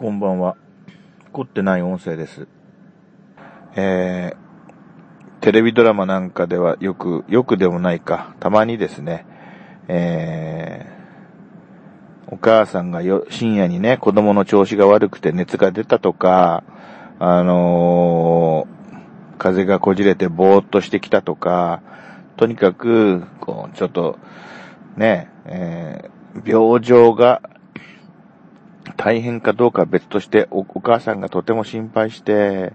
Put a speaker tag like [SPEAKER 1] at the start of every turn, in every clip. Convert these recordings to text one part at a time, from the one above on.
[SPEAKER 1] こんばんは。凝ってない音声です。えー、テレビドラマなんかではよく、よくでもないか、たまにですね、えー、お母さんがよ深夜にね、子供の調子が悪くて熱が出たとか、あのー、風がこじれてぼーっとしてきたとか、とにかく、こう、ちょっと、ね、えー、病状が大変かどうかは別としてお、お母さんがとても心配して、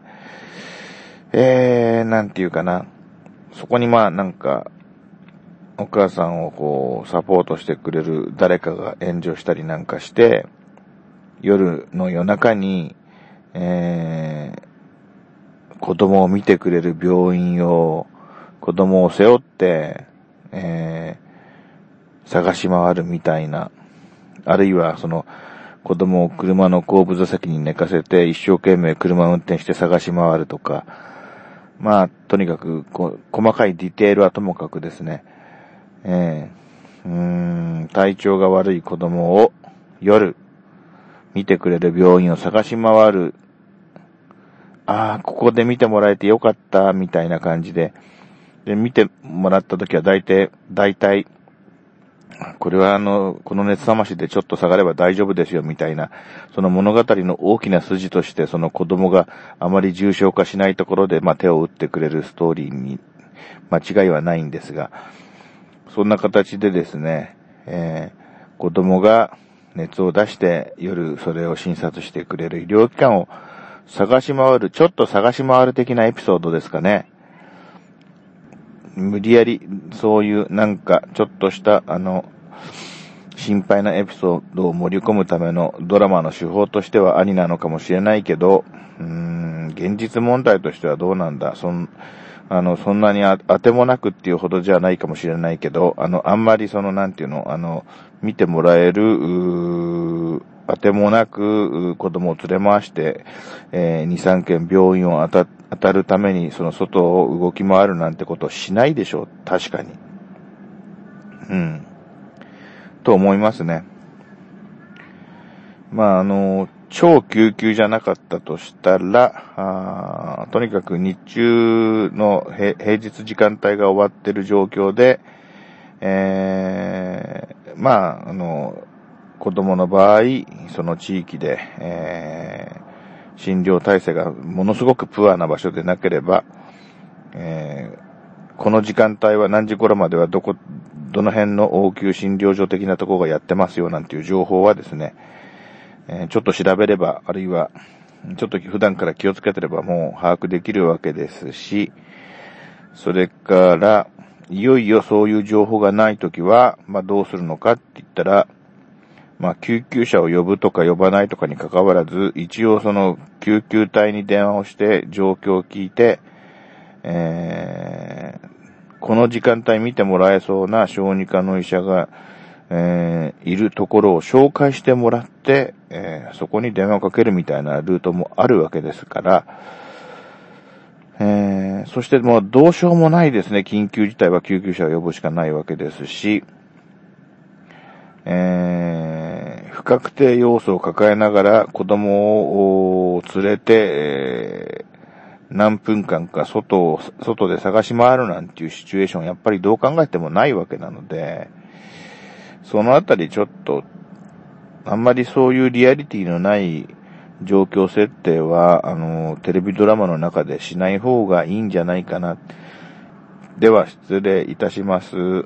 [SPEAKER 1] えー、なんていうかな。そこにまあなんか、お母さんをこう、サポートしてくれる誰かが援助したりなんかして、夜の夜中に、えー、子供を見てくれる病院を、子供を背負って、えー、探し回るみたいな、あるいはその、子供を車の後部座席に寝かせて一生懸命車を運転して探し回るとか、まあ、とにかくこ、細かいディテールはともかくですね、えー、体調が悪い子供を夜、見てくれる病院を探し回る。ああ、ここで見てもらえてよかった、みたいな感じで。で、見てもらった時は大体、大体、これはあの、この熱冷ましでちょっと下がれば大丈夫ですよみたいな、その物語の大きな筋として、その子供があまり重症化しないところで、まあ、手を打ってくれるストーリーに間違いはないんですが、そんな形でですね、えー、子供が熱を出して夜それを診察してくれる医療機関を探し回る、ちょっと探し回る的なエピソードですかね。無理やり、そういうなんか、ちょっとした、あの、心配なエピソードを盛り込むためのドラマの手法としてはありなのかもしれないけど、うーん、現実問題としてはどうなんだ。そん、あの、そんなに当てもなくっていうほどじゃないかもしれないけど、あの、あんまりその、なんていうの、あの、見てもらえる、うー当てもなく、子供を連れ回して、えー、2、3件病院を当た、当たるために、その外を動き回るなんてことをしないでしょう。確かに。うん。と思いますね。まあ、あの、超救急じゃなかったとしたら、あとにかく日中の平日時間帯が終わってる状況で、えー、まあ、あの、子供の場合、その地域で、えー、診療体制がものすごくプアな場所でなければ、えー、この時間帯は何時頃まではどこ、どの辺の応急診療所的なところがやってますよなんていう情報はですね、えー、ちょっと調べれば、あるいは、ちょっと普段から気をつけてればもう把握できるわけですし、それから、いよいよそういう情報がないときは、まあどうするのかって言ったら、まあ、救急車を呼ぶとか呼ばないとかに関わらず、一応その救急隊に電話をして状況を聞いて、えー、この時間帯見てもらえそうな小児科の医者が、えー、いるところを紹介してもらって、えー、そこに電話をかけるみたいなルートもあるわけですから、えー、そしてもうどうしようもないですね。緊急事態は救急車を呼ぶしかないわけですし、えー、確定要素を抱えながら子供を連れて、え、何分間か外を、外で探し回るなんていうシチュエーションやっぱりどう考えてもないわけなので、そのあたりちょっと、あんまりそういうリアリティのない状況設定は、あの、テレビドラマの中でしない方がいいんじゃないかな。では、失礼いたします。